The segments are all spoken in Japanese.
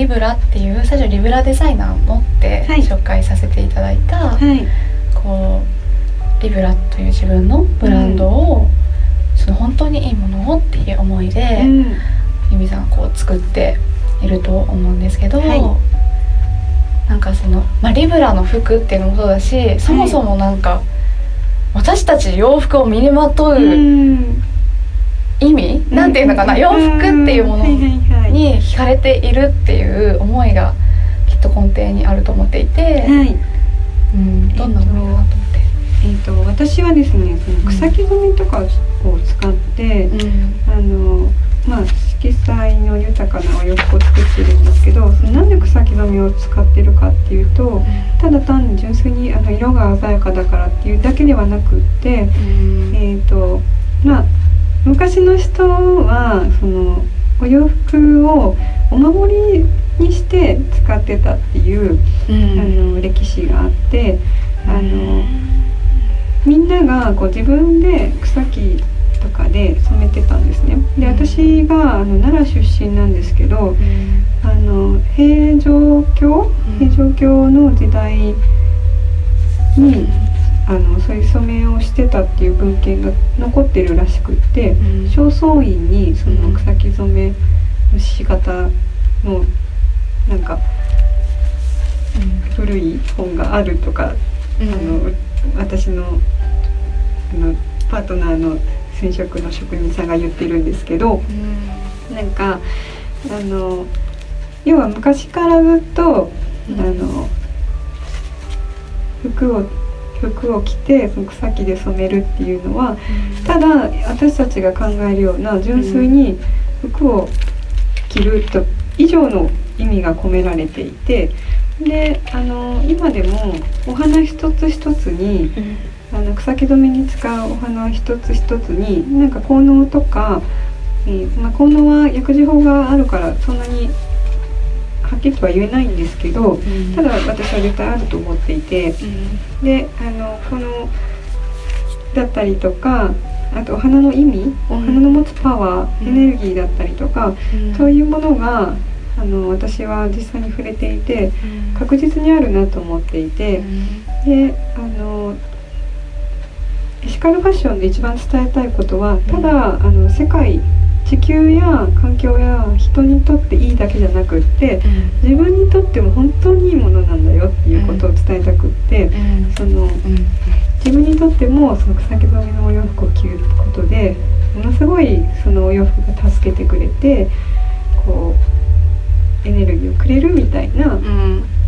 リブラっていう最初リブラデザイナーのってはい。紹介させていただいた、はい。こうリブラという自分のブランドを、その本当にいいものをっていう思いで、うん。ゆみさんこう作っていると思うんですけど、はい。なんかその、まあ、リブラの服っていうのもそうだしそもそもなんか、私たち洋服を身にまとううん意味、なんていうのかな、洋服っていうものに惹かれているっていう思いがきっと根底にあると思っていて、はい。うん、どんな思いだなと思って？えー、と私はですねその草木染めとかを使って、うん。あのまあ色彩の豊かなお洋服を作ってるんですけどそのなんで草木染めを使ってるかっていうとただ単に純粋にあの色が鮮やかだからっていうだけではなくって、うん。えーとまあ、昔の人はそのお洋服をお守りにして使ってたっていう、あの歴史があってあのみんながこう自分で草木とかで染めてたんですね。で私があの奈良出身なんですけどあの平城京？平城京の時代にあのそういう染めをしてたっていう文献が残ってるらしくって正倉院にその草木染めの仕方のなんか古い本があるとかあの私のあのパートナーの染色の職人さんが言ってるんですけどなんかあの要は昔からずっとあの服を服を着てその草木で染めるっていうのはただ私たちが考えるような純粋に服を着ると以上の意味が込められていてであの今でもお花一つ一つにあの草木染めに使うお花一つ一つになんか効能とか、えーまあ、効能は薬事法があるからそんなにはっきりとは言えないんですけどただ私は絶対あると思っていてであのこのだったりとかあとお花の意味お花の持つパワー、うんエネルギーだったりとか、そういうものがあの私は実際に触れていて確実にあるなと思っていて。であのエシカルファッションで一番伝えたいことはただあの世界地球や環境や人にとっていいだけじゃなくって自分にとっても本当にいいものなんだよっていうことを伝えたくって、その自分にとってもその草木染めのお洋服を着ることでものすごいそのお洋服が助けてくれてこうエネルギーをくれるみたいな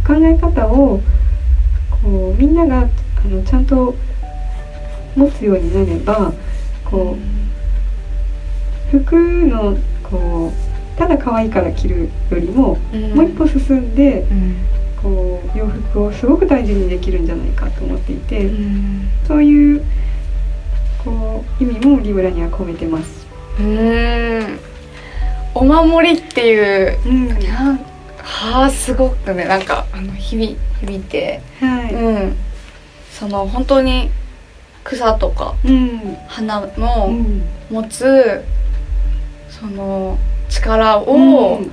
考え方をこうみんながあのちゃんと持つようになればこう服のこうただ可愛いから着るよりも、もう一歩進んでこう洋服をすごく大事にできるんじゃないかと思っていて、そういうこう意味もリブラには込めてます。うん。お守りっていううん、なんはあすごくねなんかあの響響いて、はい、うん、その本当に草とかうん、花うのん、持つその力を、うん。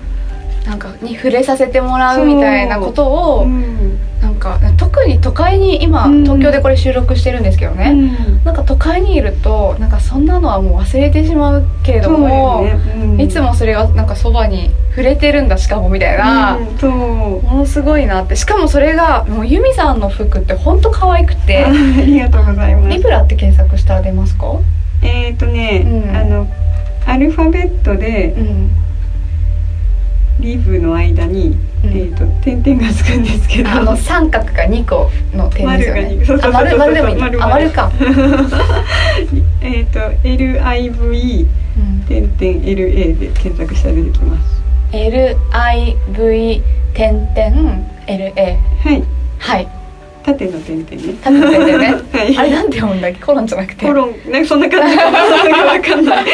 なんかに触れさせてもらうみたいなことを、うん。なんか特に都会に今、うん。東京でこれ収録してるんですけどね、うん。なんか都会にいるとなんかそんなのはもう忘れてしまうけれども、ね。うん。いつもそれがなんかそばに触れてるんだしかもみたいな、ものすごいなって。しかもそれがもうユミさんの服ってほんと可愛くて。あ ありがとうございます。リブラって検索したら出ますか？えっ、とね、うん。あのアルファベットでうん。リブの間に、うん。えっ、と点々がつくんですけど。あの三角が2個の点ですよね。丸が丸丸でもいい丸あ丸か、えっと LIVE うん。点々 LA で検索したら出てきます。LIV 点々 LA はい。はい縦の点々ね。縦の点々ね、はい。あれなんて読むんだっけコロンじゃなくて。コロンなんかそんな感じ。かなわかんない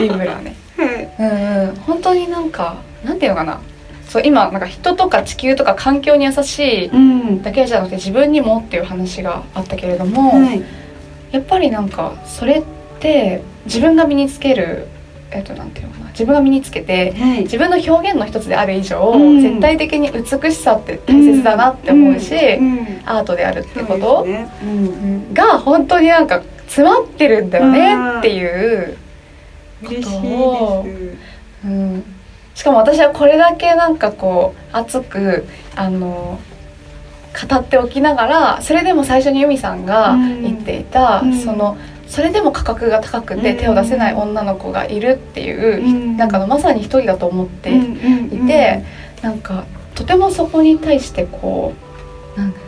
リンブラーね。はい。うんうん。本当になんかなんていうのかな。そう今なんか人とか地球とか環境に優しいうん。だけじゃなくて自分にもっていう話があったけれども、はい。やっぱりなんかそれって自分が身につけるえっとなんていうのかな。自分が身につけてはい。自分の表現の一つである以上、うん。絶対的に美しさって大切だなって思うし、うん。うん。アートであるってこと、ね。が本当になんか詰まってるんだよねっていう、嬉しいです。うん、しかも私はこれだけなんかこう熱くあの語っておきながらそれでも最初に由美さんが言っていた、うん。そのそれでも価格が高くてうん。手を出せない女の子がいるっていう、うん。なんかのまさに一人だと思っていて、なんかとてもそこに対してこうなんか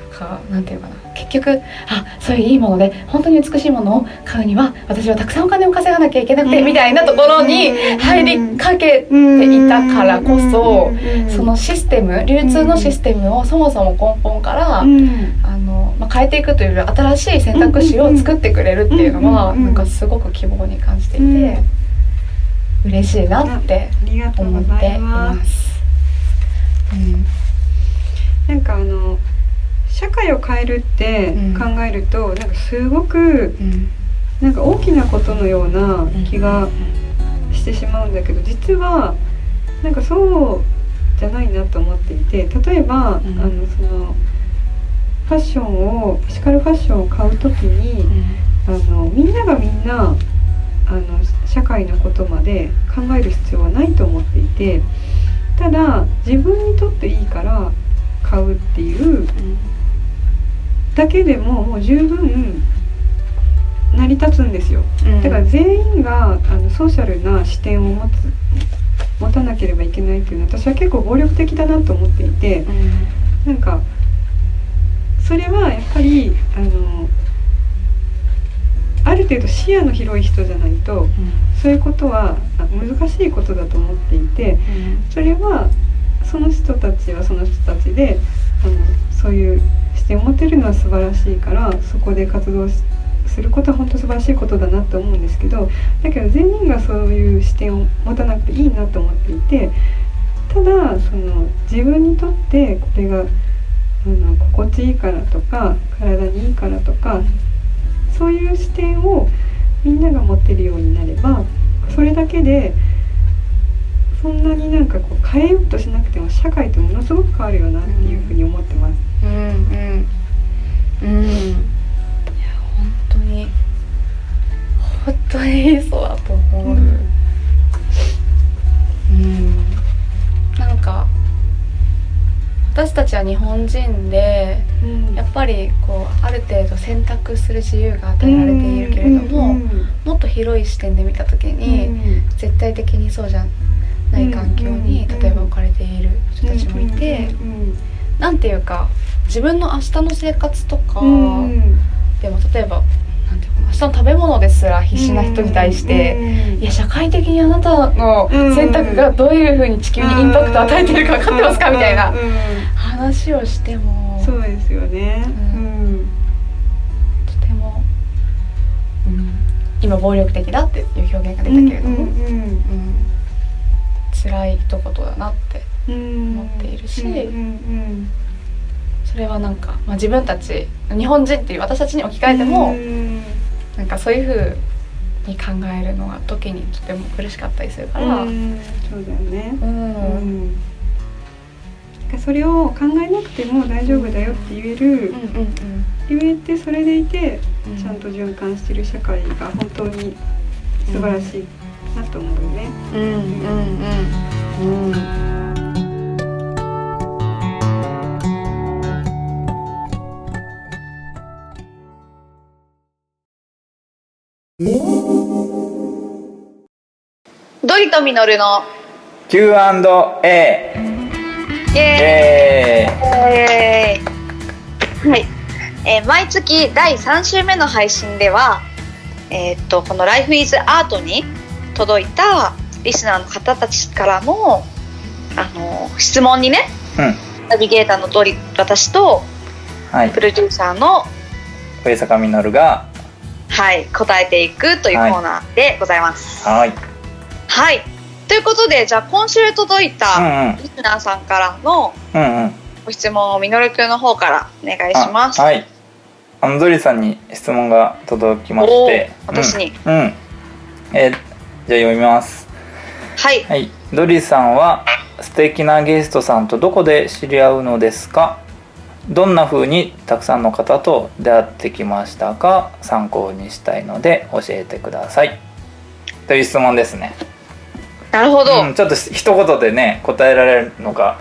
なんていうかな。結局あそういういいもので本当に美しいものを買うには私はたくさんお金を稼がなきゃいけなくて、うん。みたいなところに入りかけていたからこそ、そのシステム流通のシステムをそもそも根本から、うん。あのまあ、変えていくというより新しい選択肢を作ってくれるっていうのは、なんかすごく希望に感じていて、うん。嬉しいなって思っています。うん。なんかあの社会を変えるってうん。考えると、なんかすごくうん。なんか大きなことのような気がしてしまうんだけど実はなんかそうじゃないなと思っていて例えば、ん。あのそのファッションをエシカルファッションを買う時にあのみんながみんなあの社会のことまで考える必要はないと思っていてただ自分にとっていいから買うっていうだけでももう十分成り立つんですよ。うん。だから全員があのソーシャルな視点を持つ持たなければいけないっていうのは私は結構暴力的だなと思っていてうん。なんかそれはやっぱりあのある程度視野の広い人じゃないとそういうことはあ難しいことだと思っていてそれはその人たちはその人たちであのそういう視点を持てるのは素晴らしいからそこで活動することは本当素晴らしいことだなと思うんですけどだけど全員がそういう視点を持たなくていいなと思っていてただその自分にとってこれがあの心地いいからとか体にいいからとかそういう視点をみんなが持ってるようになればそれだけでそんなになんかこう変えようとしなくても社会ってものすごく変わるよなっていうふうに思ってます。うん。うん。うんいや本当に。本当にそうだと思う、うん。なんか私たちは日本人でうん。やっぱりこうある程度選択する自由が与えられているけれども、うんうんもっと広い視点で見た時に、うん絶対的にそうじゃない環境に、うん例えば置かれている人たちもいて、うん。なんていうか自分の明日の生活とか、うんうん。でも例えばなんていうかな明日の食べ物ですら必死な人に対して、うんいや社会的にあなたの選択がどういうふうに地球にインパクトを与えてるか分かってますかみたいな。うんうん話をしても。そうですよね。ううん。とても、うん、今暴力的だっていう表現が出たけれども、うん辛い一言だなってうん思っているしうんうんそれはなんか、まあ、自分たち日本人っていう私たちに置き換えても、うん。なんかそういう風に考えるのが時にとても苦しかったりするから、そうだよね。ううん。それを考えなくても大丈夫だよって言える、うん。言えてそれでいてうん。ちゃんと循環してる社会が本当に素晴らしいなと思うよね。うんうんうんうんドリとミノルの Q&A イエええーはい、えー毎月第3週目の配信では、えーっとこの「Life is Art に」届いたリスナーの方たちからのあの質問にねうん。ナビゲーターの通り私とはい。プロデューサーの、上坂実がはい、答えていくというコーナーでございます。はい。はい、ということでじゃあ今週届いうんたうん。リスナーさんからのご質問をみのるくんの方からお願いします。あはい。あのドリさんに質問が届きまして。私に。うん、うん。えーじゃあ読みます。はい、はい。ドリさんは素敵なゲストさんとどこで知り合うのですか？どんな風にたくさんの方と出会ってきましたか参考にしたいので教えてください。という質問ですね。なるほど。うん、ちょっと一言でね答えられるのか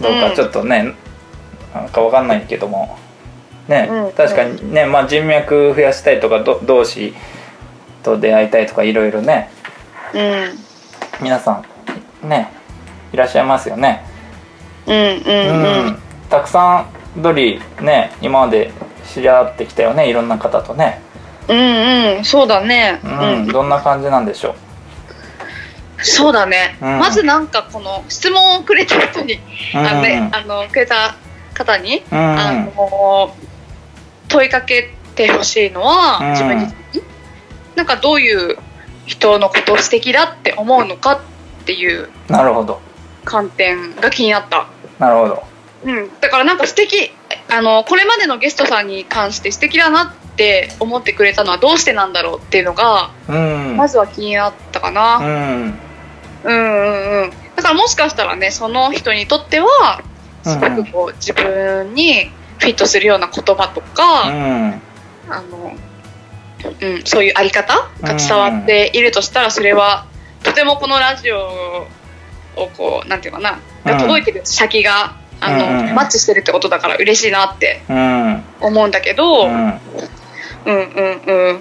どううん。かちょっとね、なんかわかんないけども。ね、うん。確かにね、まあ、人脈増やしたいとかど同士と出会いたいとかいろいろね。うん、皆さんねいらっしゃいますよね。うん、うん、うん。たくさんドリね今まで知り合ってきたよねいろんな方とね、うん、うん、そうだね。ううんん、どんな感じなんでしょそうだね。うんまずなんかこの質問をくれた人に、う。あのね、あのくれた方に、うんあの問いかけてほしいのは、うん自分自身になんかどういう人のことを素敵だって思うのかっていうなるほど観点が気になった。なるほど。うん、だからなんか素敵あのこれまでのゲストさんに関して素敵だなって思ってくれたのはどうしてなんだろうっていうのが、うん。まずは気になったかうな、ん。うん、うんうんだからもしかしたらねその人にとってはすごくこう自分にフィットするような言葉とうか、ん。あのうん、そういうあり方が伝わっているとしたらそれはとてもこのラジオをこうなんていうかなが届いてる先があの、うんマッチしてるってことだから嬉しいなってうん。思うんだけど、うん。うんうんうん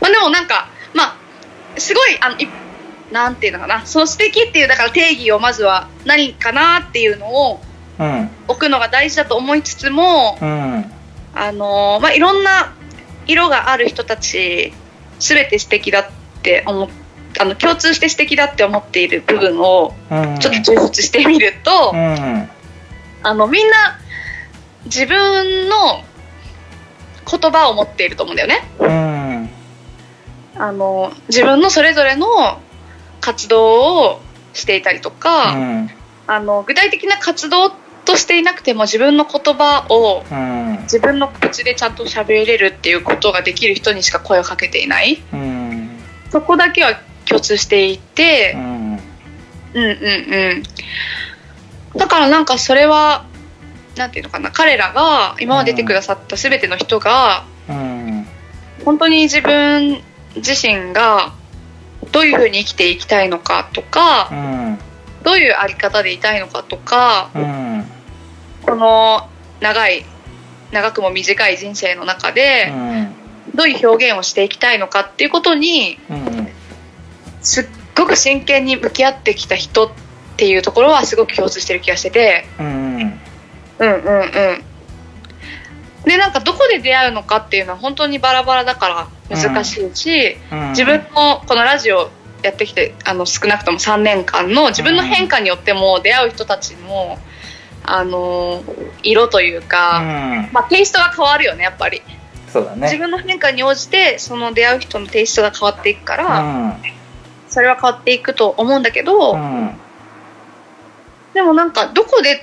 まあでもなんかまあすごいあのいなんていうのかなその素敵っていうだから定義をまずは何かなっていうのをうん。置くのが大事だと思いつつもうん。あのまあいろんな色がある人たち全て素敵だって思っあの共通して素敵だって思っている部分をうん。ちょっと抽出してみると、うん。あのみんな自分の言葉を持っていると思うんだよね。うん。あの自分のそれぞれの活動をしていたりとか、うん。あの具体的な活動としていなくても自分の言葉をうん。自分の口でちゃんと喋れるっていうことができる人にしか声をかけていないうん。そこだけは共通していてう、ん。うんうんうんだからなんかそれはなんていうのかな彼らが今まで出てくださった全ての人がうん。本当に自分自身がどういうふうに生きていきたいのかとかうん。どういうあり方でいたいのかとかうん。この長い長くも短い人生の中でどういう表現をしていきたいのかっていうことにうん。すっごく真剣に向き合ってきた人っていうところはすごく共通してる気がしててうん。うんうんうんでなんかどこで出会うのかっていうのは本当にバラバラだから難しいし、自分のこのラジオやってきてあの少なくとも3年間の自分の変化によっても出会う人たちのあの色といううか、ん。まあ、テイストが変わるよねやっぱりそうだね。自分の変化に応じてその出会う人のテイストが変わっていくから、うん。それは変わっていくと思うんだけど、うん。でもなんかどこでっ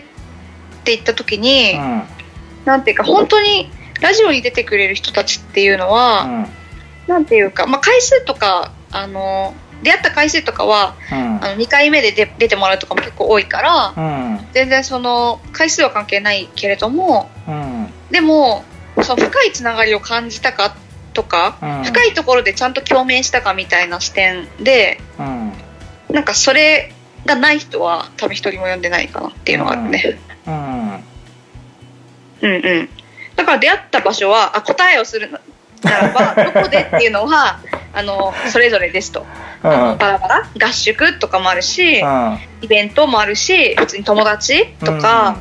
て言った時に、うん。なんていうか本当にラジオに出てくれる人たちっていうのは、なんていうか、まあ、回数とかあの出会った回数とかはうん。あの2回目で出出てもらうとかも結構多いからうん。全然その回数は関係ないけれどもうん。でもその深いつながりを感じたかとか、うん。深いところでちゃんと共鳴したかみたいな視点でうん。なんかそれがない人は多分一人も読んでないかなっていうのがあるね。うん。うんうん。だから出会った場所はあ答えをするならばどこでっていうのは あのそれぞれですと。うん。バラバラ合宿とかもあるし、イベントもあるし普通に友達とか、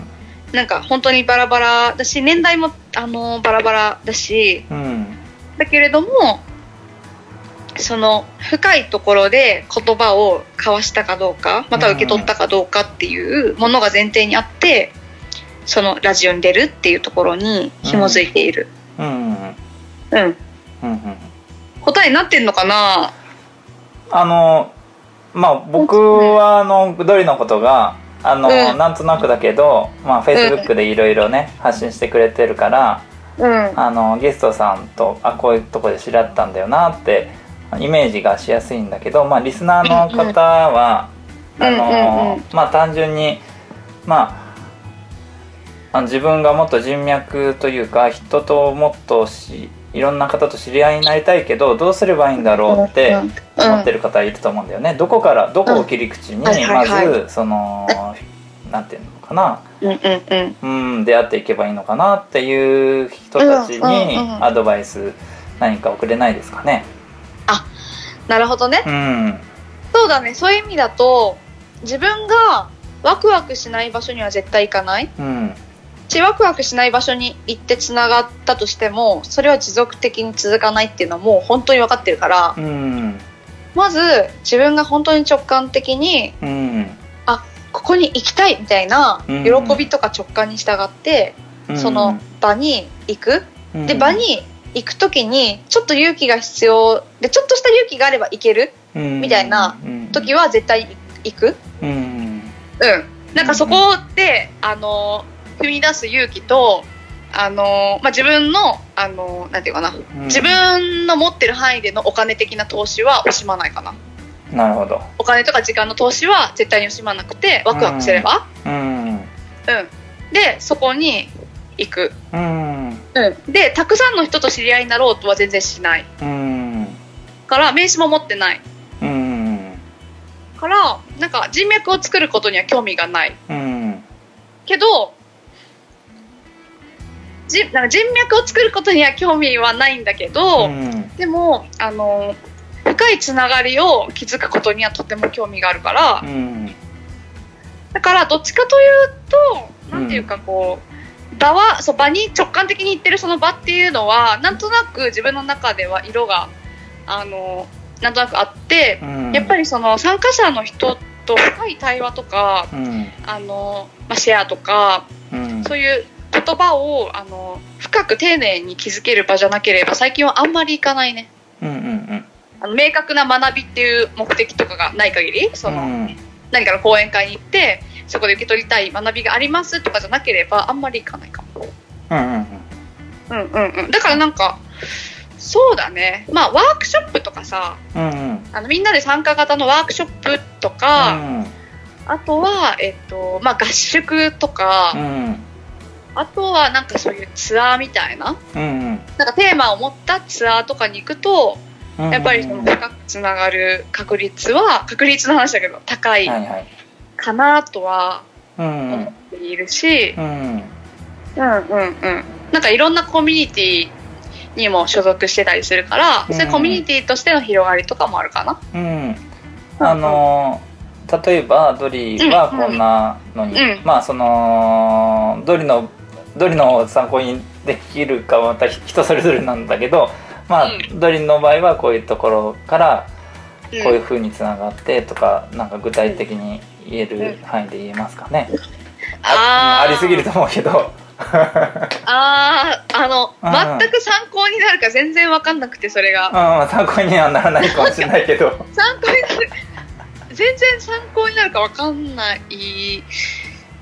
なんか本当にバラバラだし年代もあのバラバラだしうん。だけれどもその深いところで言葉を交わしたかどうかまたは受け取ったかどうかっていうものが前提にあってそのラジオに出るっていうところに紐づいている。うんうんうんうん。うんうん答えになってんのかな？あのまあ僕はあのドリのことがあの、うんなんとなくだけど、まあ、フェイスブックでいろいろね発信してくれてるからうん。あのゲストさんとあこういうとこで知り合ったんだよなってイメージがしやすいんだけど、まあ、リスナーの方は、うんうんあのうんうんまあ単純にまあ自分がもっと人脈というか人ともっとしいろんな方と知り合いになりたいけどどうすればいいんだろうって思ってる方いると思うんだよね。どこからどこを切り口にはいはまいはいずそのなんていうのかなうんうんうん。うん、出会っていけばいいのかなっていう人たちうんうんにうんアドバイス何か送れないですかね。なるほどね。うん、そうだね。そういう意味だと、自分がワクワクしない場所には絶対行かない。うん、し、ワクワクしない場所に行ってつながったとしても、それは持続的に続かないっていうのはもう本当に分かってるから、うん、まず自分が本当に直感的に、うん、ここに行きたいみたいなうん喜びとか直感に従って、その場に行く。うんで、場、に行く時に、ちょっと勇気が必要で、ちょっとした勇気があれば行けるみたいな時は、は絶対行く。うん、うん。なんかそこで、あの、踏み出す勇気と、あの、まあ、自分の、あの、なんていうかな、うん自分の持ってる範囲でのお金的な投資は惜しまないかな。なるほど。お金とか時間の投資は絶対に惜しまなくて、ワクワクすれば。うん、うん。で、そこに行く。うん、うん。で、たくさんの人と知り合いになろうとは全然しない。うん、から、名刺も持ってない。うん、から、なんか人脈を作ることには興味がない。うん、けど、じなんか人脈を作ることには興味はないんだけど、うん、でも、あの、深いつながりを築くことにはとても興味があるから、うん、だからどっちかというと、なんていうかこう、場は、そう、場に直感的に行ってるその場っていうのは、なんとなく自分の中では色が、あの、なんとなくあって、やっぱり、りその参加者の人と深い対話とか、うん、あの、まあ、シェアとか、うん、そういう言葉をあの深く丁寧に気づける場じゃなければ最近はあんまり行かないね。うん、うん、あの明確な学びっていう目的とかがない限りその、うん、何かの講演会に行ってそこで受け取りたい学びがありますとかじゃなければあんまり行かないかも。うん、うんうん。うんだからなんかそうだね。まあワークショップとかさうん、あのみんなで参加型のワークショップとか、あとは、えっとまあ、合宿とか、うん、あとはなんかそういうツアーみたいなうん、なんかテーマを持ったツアーとかに行くと、うん、やっぱりその深くつながる確率は、確率の話だけど、高い。はい、はい、かなとはうん、思っているし、うん、うんうんうん。なんかいろんなコミュニティにも所属してたりするから、うん。そういうコミュニティとしての広がりとかもあるかな。うん、あの例えばドリはこんなのに、うんまあそのドリのドリの参考にできるかはまた人それぞれなんだけどまあ、うドリの場合はこういうところからうん。こういうふうにつながってとか、なんか具体的に言える範囲で言えますかね、ああー。ありすぎると思うけど。あーあの、うん。全く参考になるか全然わかんなくて、それが。うん参考にはならないかもしれないけど。参考になる全然参考になるかわかんない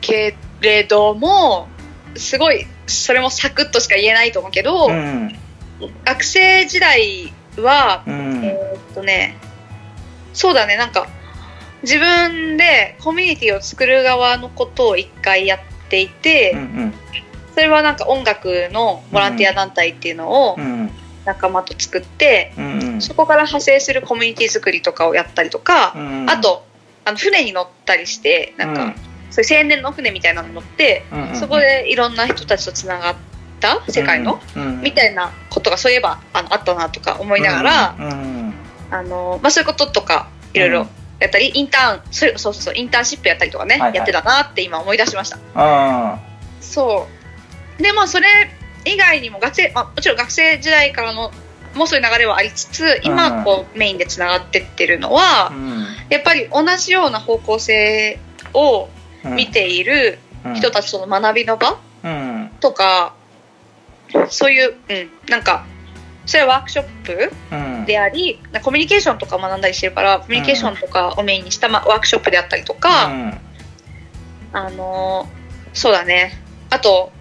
けれどもすごいそれもサクッとしか言えないと思うけど、うん。学生時代は、うん。えーっとねそうだねなんか自分でコミュニティを作る側のことを一回やっていて、うんそれはなんか音楽のボランティア団体っていうのをうん仲間と作って、うんうん。そこから派生するコミュニティ作りとかをやったりとか、うんあとあの船に乗ったりしてなんか、うん。そういう青年の船みたいなのに乗って、うんうんそこでいろんな人たちとつながった世界の、うん。みたいなことがそういえばあのあったなとか思いながら、うんうん。あのまあ、そういうこととかいろいろやったり、インターンそれそうそうそうインターンシップやったりとかね、はいはい。やってたなって今思い出しました。うんそう。でまあそれ以外にも学生、まあ、もちろん学生時代からのもうそういう流れはありつつ今こうメインでつながってってるのは、やっぱり同じような方向性を見ている人たちとの学びの場とか、そういう、うん、なんかそれはワークショップであり、うん、コミュニケーションとか学んだりしてるからコミュニケーションとかをメインにした、ま、ワークショップであったりとか、うん、あのそうだね。あと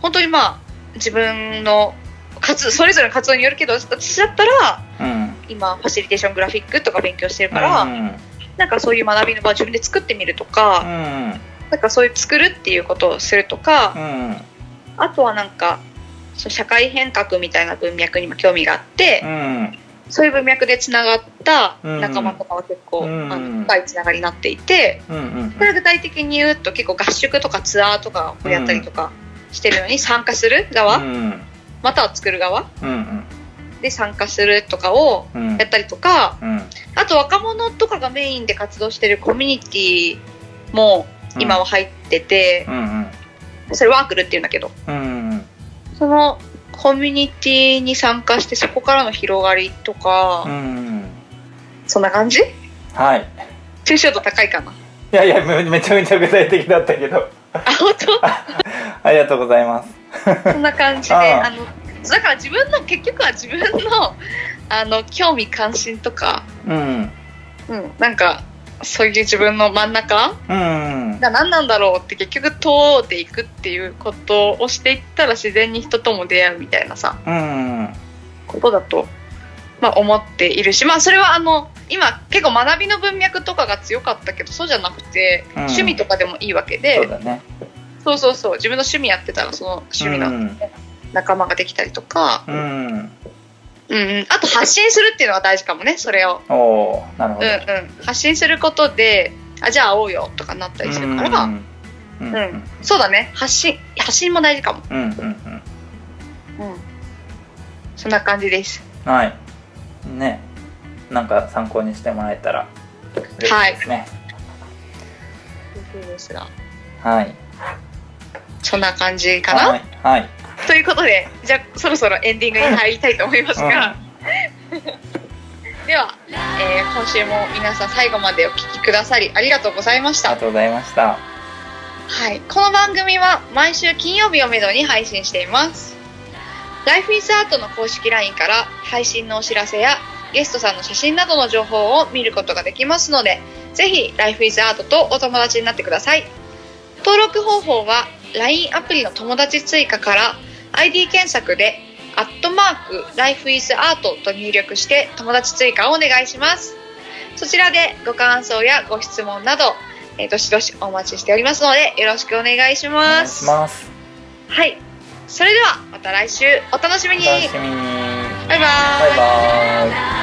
本当にまあ自分の活それぞれの活動によるけど私だったら、うん、今ファシリテーショングラフィックとか勉強してるから、うん、なんかそういう学びの場を自分で作ってみるとか、うん、なんかそういう作るっていうことをするとか、うん、あとはなんかそ社会変革みたいな文脈にも興味があって、うん、そういう文脈でつながった仲間とかは結構、うん、あの深いつながりになっていて、うん、これ具体的に言うと結構合宿とかツアーとかをやったりとかしてるのに参加する側、または作る側、で参加するとかをやったりとか、あと若者とかがメインで活動してるコミュニティも今は入ってて、それワークルっていうんだけど。そのコミュニティに参加してそこからの広がりとか、うん、そんな感じ？はい。抽象度高いかな？いやいやめちゃめちゃ具体的だったけど。あ本当？ありがとうございます。そんな感じであのだから自分の結局は自分のあの興味関心とか、うん、うん、なんかそういう自分の真ん中？が何なんだろうって結局通っていくっていうことをしていったら自然に人とも出会うみたいなさ、うん、ことだと、まあ、思っているしまあそれはあの今結構学びの文脈とかが強かったけどそうじゃなくて、うん、趣味とかでもいいわけで。そう、ね、そうそうそう。自分の趣味やってたらその趣味の仲間ができたりとか。うんうん、あと発信するっていうのは大事かもねそれを。おなるほど、うんうん、発信することであじゃあ会おうよとかなったりするから、うん、うんうん、そうだね。発信発信も大事かも。うんうんうん。うん。そんな感じです。はい。ね。なんか参考にしてもらえたら嬉しいですね。はい。はい。そんな感じかな？はい、はいということでじゃあそろそろエンディングに入りたいと思いますが、では、えー、今週も皆さん最後までお聴きくださりありがとうございました。ありがとうございました。はい、この番組は毎週金曜日をめどに配信しています。ライフイズアートの公式 LINE から配信のお知らせやゲストさんの写真などの情報を見ることができますのでぜひライフイズアートとお友達になってください。登録方法は LINE アプリの友達追加から ID 検索でアットマークライフイズアートと入力して友達追加をお願いします。そちらでご感想やご質問など、えー、どしどしお待ちしておりますのでよろしくお願いします。ますはい。それではまた来週お楽しみに。楽しみにバイバーイ。バイバーイ